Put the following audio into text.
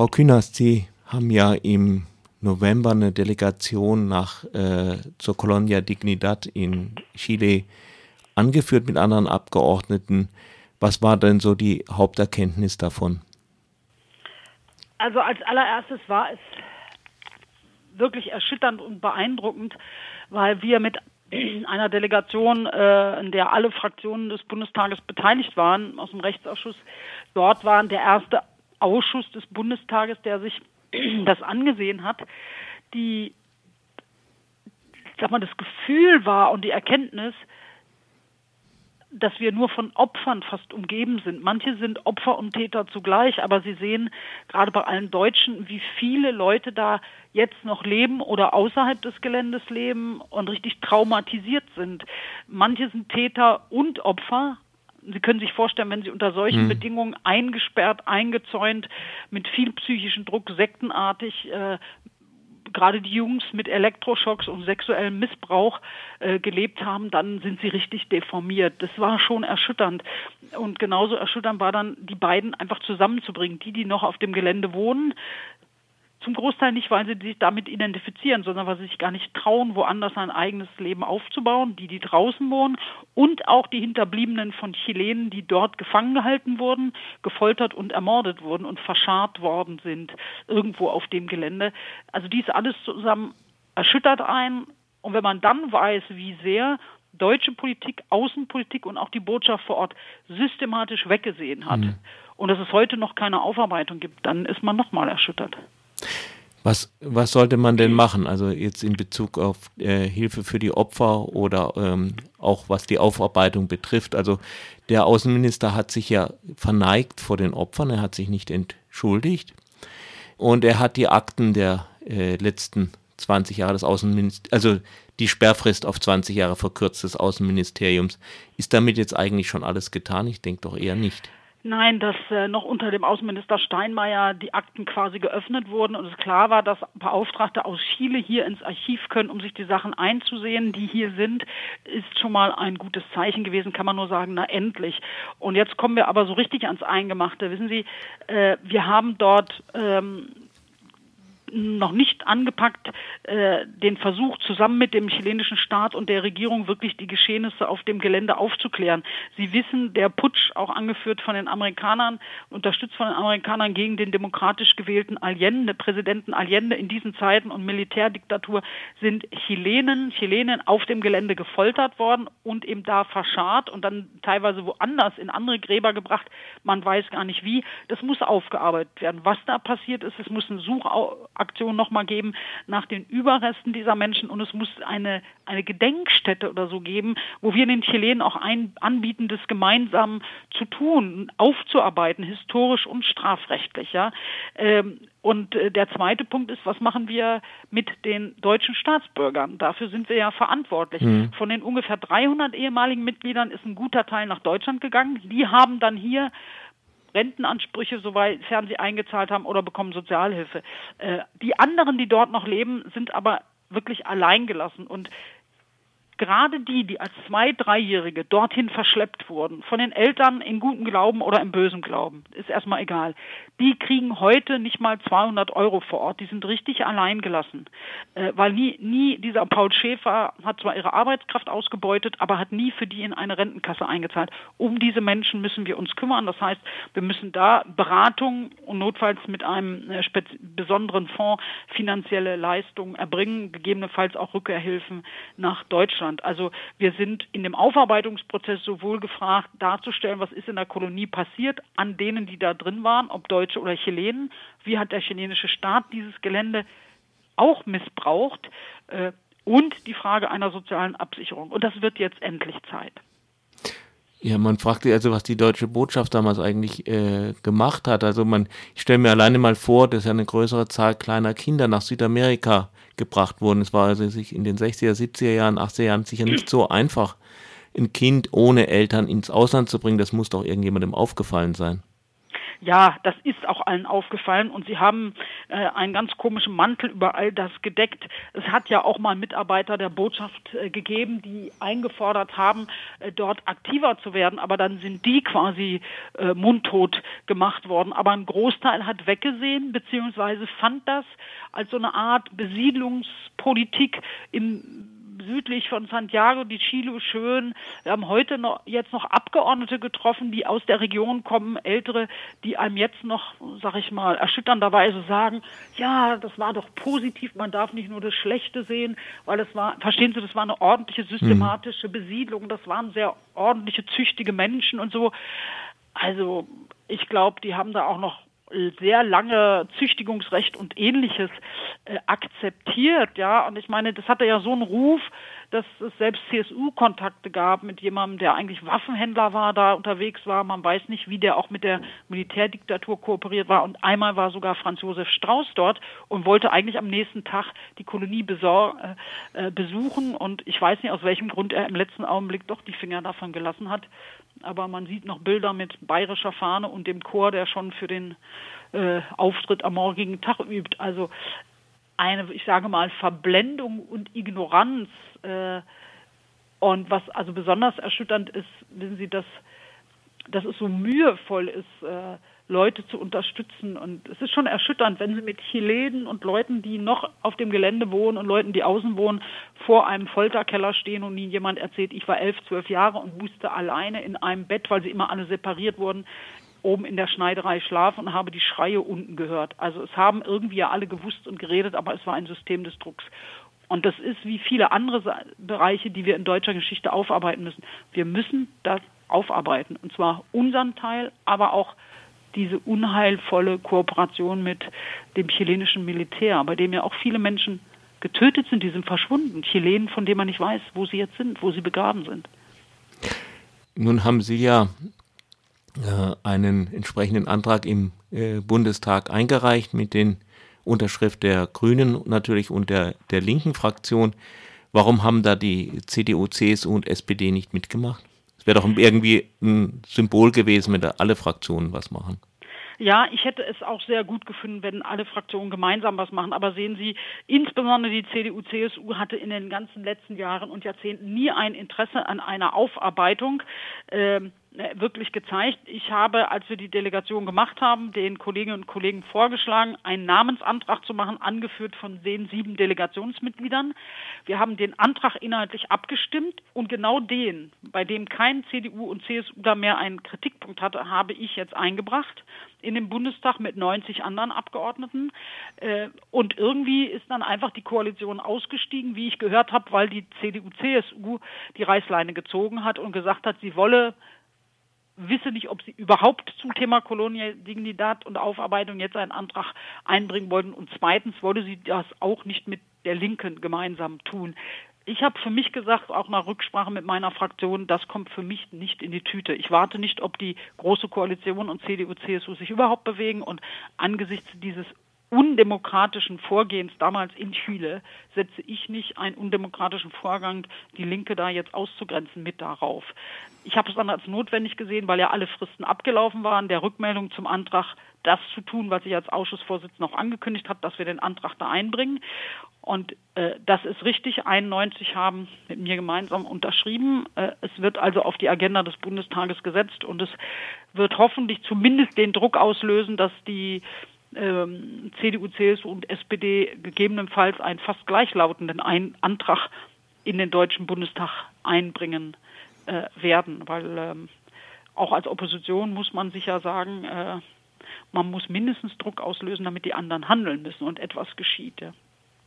Frau Künast, Sie haben ja im November eine Delegation nach äh, zur Colonia Dignidad in Chile angeführt mit anderen Abgeordneten. Was war denn so die Haupterkenntnis davon? Also als allererstes war es wirklich erschütternd und beeindruckend, weil wir mit einer Delegation, äh, in der alle Fraktionen des Bundestages beteiligt waren, aus dem Rechtsausschuss, dort waren der erste Ausschuss des Bundestages, der sich das angesehen hat, die, sag mal, das Gefühl war und die Erkenntnis, dass wir nur von Opfern fast umgeben sind. Manche sind Opfer und Täter zugleich, aber Sie sehen gerade bei allen Deutschen, wie viele Leute da jetzt noch leben oder außerhalb des Geländes leben und richtig traumatisiert sind. Manche sind Täter und Opfer, Sie können sich vorstellen, wenn Sie unter solchen hm. Bedingungen eingesperrt, eingezäunt, mit viel psychischen Druck, sektenartig, äh, gerade die Jungs mit Elektroschocks und sexuellem Missbrauch äh, gelebt haben, dann sind sie richtig deformiert. Das war schon erschütternd. Und genauso erschütternd war dann, die beiden einfach zusammenzubringen. Die, die noch auf dem Gelände wohnen, zum Großteil nicht, weil sie sich damit identifizieren, sondern weil sie sich gar nicht trauen, woanders ein eigenes Leben aufzubauen, die, die draußen wohnen und auch die Hinterbliebenen von Chilenen, die dort gefangen gehalten wurden, gefoltert und ermordet wurden und verscharrt worden sind, irgendwo auf dem Gelände. Also dies alles zusammen erschüttert einen. Und wenn man dann weiß, wie sehr deutsche Politik, Außenpolitik und auch die Botschaft vor Ort systematisch weggesehen hat mhm. und dass es heute noch keine Aufarbeitung gibt, dann ist man nochmal erschüttert. Was, was sollte man denn machen? Also jetzt in Bezug auf äh, Hilfe für die Opfer oder ähm, auch was die Aufarbeitung betrifft. Also der Außenminister hat sich ja verneigt vor den Opfern, er hat sich nicht entschuldigt und er hat die Akten der äh, letzten 20 Jahre des Außenministeriums, also die Sperrfrist auf 20 Jahre verkürzt des Außenministeriums. Ist damit jetzt eigentlich schon alles getan? Ich denke doch eher nicht. Nein, dass äh, noch unter dem Außenminister Steinmeier die Akten quasi geöffnet wurden und es klar war, dass Beauftragte aus Chile hier ins Archiv können, um sich die Sachen einzusehen, die hier sind, ist schon mal ein gutes Zeichen gewesen, kann man nur sagen, na endlich. Und jetzt kommen wir aber so richtig ans Eingemachte. Wissen Sie, äh, wir haben dort ähm, noch nicht angepackt, äh, den Versuch zusammen mit dem chilenischen Staat und der Regierung wirklich die Geschehnisse auf dem Gelände aufzuklären. Sie wissen, der Putsch, auch angeführt von den Amerikanern, unterstützt von den Amerikanern gegen den demokratisch gewählten Allende, Präsidenten Allende in diesen Zeiten und Militärdiktatur, sind Chilenen, Chilenen auf dem Gelände gefoltert worden und eben da verscharrt und dann teilweise woanders in andere Gräber gebracht. Man weiß gar nicht wie. Das muss aufgearbeitet werden. Was da passiert ist, es muss ein Such Aktion nochmal geben nach den Überresten dieser Menschen und es muss eine, eine Gedenkstätte oder so geben, wo wir den Chilenen auch ein, anbieten, das gemeinsam zu tun, aufzuarbeiten, historisch und strafrechtlich. Ja. Ähm, und äh, der zweite Punkt ist, was machen wir mit den deutschen Staatsbürgern? Dafür sind wir ja verantwortlich. Mhm. Von den ungefähr 300 ehemaligen Mitgliedern ist ein guter Teil nach Deutschland gegangen. Die haben dann hier Rentenansprüche, sofern sie eingezahlt haben oder bekommen Sozialhilfe. Äh, die anderen, die dort noch leben, sind aber wirklich alleingelassen und gerade die, die als Zwei-, Dreijährige dorthin verschleppt wurden, von den Eltern in gutem Glauben oder im bösen Glauben, ist erstmal egal, die kriegen heute nicht mal 200 Euro vor Ort. Die sind richtig alleingelassen, äh, weil nie, nie, dieser Paul Schäfer hat zwar ihre Arbeitskraft ausgebeutet, aber hat nie für die in eine Rentenkasse eingezahlt. Um diese Menschen müssen wir uns kümmern. Das heißt, wir müssen da Beratung und notfalls mit einem äh, besonderen Fonds finanzielle Leistungen erbringen, gegebenenfalls auch Rückkehrhilfen nach Deutschland. Deutschland. Also wir sind in dem Aufarbeitungsprozess sowohl gefragt, darzustellen, was ist in der Kolonie passiert, an denen, die da drin waren, ob Deutsche oder Chilenen, wie hat der chilenische Staat dieses Gelände auch missbraucht äh, und die Frage einer sozialen Absicherung. Und das wird jetzt endlich Zeit. Ja, man fragt sich also, was die deutsche Botschaft damals eigentlich äh, gemacht hat. Also man, ich stelle mir alleine mal vor, dass ja eine größere Zahl kleiner Kinder nach Südamerika gebracht wurden. Es war also sich in den 60er, 70er Jahren, 80er Jahren sicher nicht so einfach, ein Kind ohne Eltern ins Ausland zu bringen. Das muss doch irgendjemandem aufgefallen sein. Ja, das ist auch allen aufgefallen und sie haben äh, einen ganz komischen Mantel über all das gedeckt. Es hat ja auch mal Mitarbeiter der Botschaft äh, gegeben, die eingefordert haben, äh, dort aktiver zu werden, aber dann sind die quasi äh, mundtot gemacht worden. Aber ein Großteil hat weggesehen, beziehungsweise fand das als so eine Art Besiedlungspolitik im südlich von Santiago de Chile schön. Wir haben heute noch, jetzt noch Abgeordnete getroffen, die aus der Region kommen, ältere, die einem jetzt noch, sag ich mal, erschütternderweise sagen, ja, das war doch positiv, man darf nicht nur das Schlechte sehen, weil das war, verstehen Sie, das war eine ordentliche, systematische Besiedlung, das waren sehr ordentliche, züchtige Menschen und so. Also, ich glaube, die haben da auch noch sehr lange Züchtigungsrecht und ähnliches äh, akzeptiert, ja. Und ich meine, das hatte ja so einen Ruf, dass es selbst CSU-Kontakte gab mit jemandem, der eigentlich Waffenhändler war, da unterwegs war. Man weiß nicht, wie der auch mit der Militärdiktatur kooperiert war. Und einmal war sogar Franz Josef Strauß dort und wollte eigentlich am nächsten Tag die Kolonie äh, äh besuchen. Und ich weiß nicht, aus welchem Grund er im letzten Augenblick doch die Finger davon gelassen hat aber man sieht noch Bilder mit bayerischer Fahne und dem Chor, der schon für den äh, Auftritt am morgigen Tag übt. Also eine, ich sage mal, Verblendung und Ignoranz. Äh, und was also besonders erschütternd ist, wissen Sie, dass, dass es so mühevoll ist, äh, Leute zu unterstützen. Und es ist schon erschütternd, wenn Sie mit Chilenen und Leuten, die noch auf dem Gelände wohnen und Leuten, die außen wohnen, vor einem Folterkeller stehen und ihnen jemand erzählt, ich war elf, zwölf Jahre und musste alleine in einem Bett, weil sie immer alle separiert wurden, oben in der Schneiderei schlafen und habe die Schreie unten gehört. Also es haben irgendwie ja alle gewusst und geredet, aber es war ein System des Drucks. Und das ist wie viele andere Bereiche, die wir in deutscher Geschichte aufarbeiten müssen. Wir müssen das aufarbeiten. Und zwar unseren Teil, aber auch diese unheilvolle Kooperation mit dem chilenischen Militär, bei dem ja auch viele Menschen getötet sind, die sind verschwunden. Chilenen, von denen man nicht weiß, wo sie jetzt sind, wo sie begraben sind. Nun haben Sie ja äh, einen entsprechenden Antrag im äh, Bundestag eingereicht mit den Unterschrift der Grünen natürlich und der, der linken Fraktion. Warum haben da die CDU, CSU und SPD nicht mitgemacht? Es wäre doch irgendwie ein Symbol gewesen, wenn da alle Fraktionen was machen. Ja, ich hätte es auch sehr gut gefunden, wenn alle Fraktionen gemeinsam was machen. Aber sehen Sie, insbesondere die CDU, CSU hatte in den ganzen letzten Jahren und Jahrzehnten nie ein Interesse an einer Aufarbeitung. Ähm, äh, wirklich gezeigt. Ich habe, als wir die Delegation gemacht haben, den Kolleginnen und Kollegen vorgeschlagen, einen Namensantrag zu machen, angeführt von den sieben Delegationsmitgliedern. Wir haben den Antrag inhaltlich abgestimmt und genau den, bei dem kein CDU und CSU da mehr einen Kritikpunkt hatte, habe ich jetzt eingebracht in den Bundestag mit 90 anderen Abgeordneten. Äh, und irgendwie ist dann einfach die Koalition ausgestiegen, wie ich gehört habe, weil die CDU-CSU die Reißleine gezogen hat und gesagt hat, sie wolle wisse nicht, ob sie überhaupt zum Thema Dignidad und Aufarbeitung jetzt einen Antrag einbringen wollten. Und zweitens wollte sie das auch nicht mit der Linken gemeinsam tun. Ich habe für mich gesagt, auch nach Rücksprache mit meiner Fraktion, das kommt für mich nicht in die Tüte. Ich warte nicht, ob die Große Koalition und CDU, CSU sich überhaupt bewegen. Und angesichts dieses undemokratischen Vorgehens damals in Chile setze ich nicht einen undemokratischen Vorgang, die Linke da jetzt auszugrenzen, mit darauf. Ich habe es dann als notwendig gesehen, weil ja alle Fristen abgelaufen waren, der Rückmeldung zum Antrag das zu tun, was ich als Ausschussvorsitzender auch angekündigt habe, dass wir den Antrag da einbringen. Und äh, das ist richtig. 91 haben mit mir gemeinsam unterschrieben. Äh, es wird also auf die Agenda des Bundestages gesetzt und es wird hoffentlich zumindest den Druck auslösen, dass die ähm, CDU, CSU und SPD gegebenenfalls einen fast gleichlautenden Ein Antrag in den Deutschen Bundestag einbringen äh, werden, weil ähm, auch als Opposition muss man sicher sagen, äh, man muss mindestens Druck auslösen, damit die anderen handeln müssen und etwas geschieht. Ja.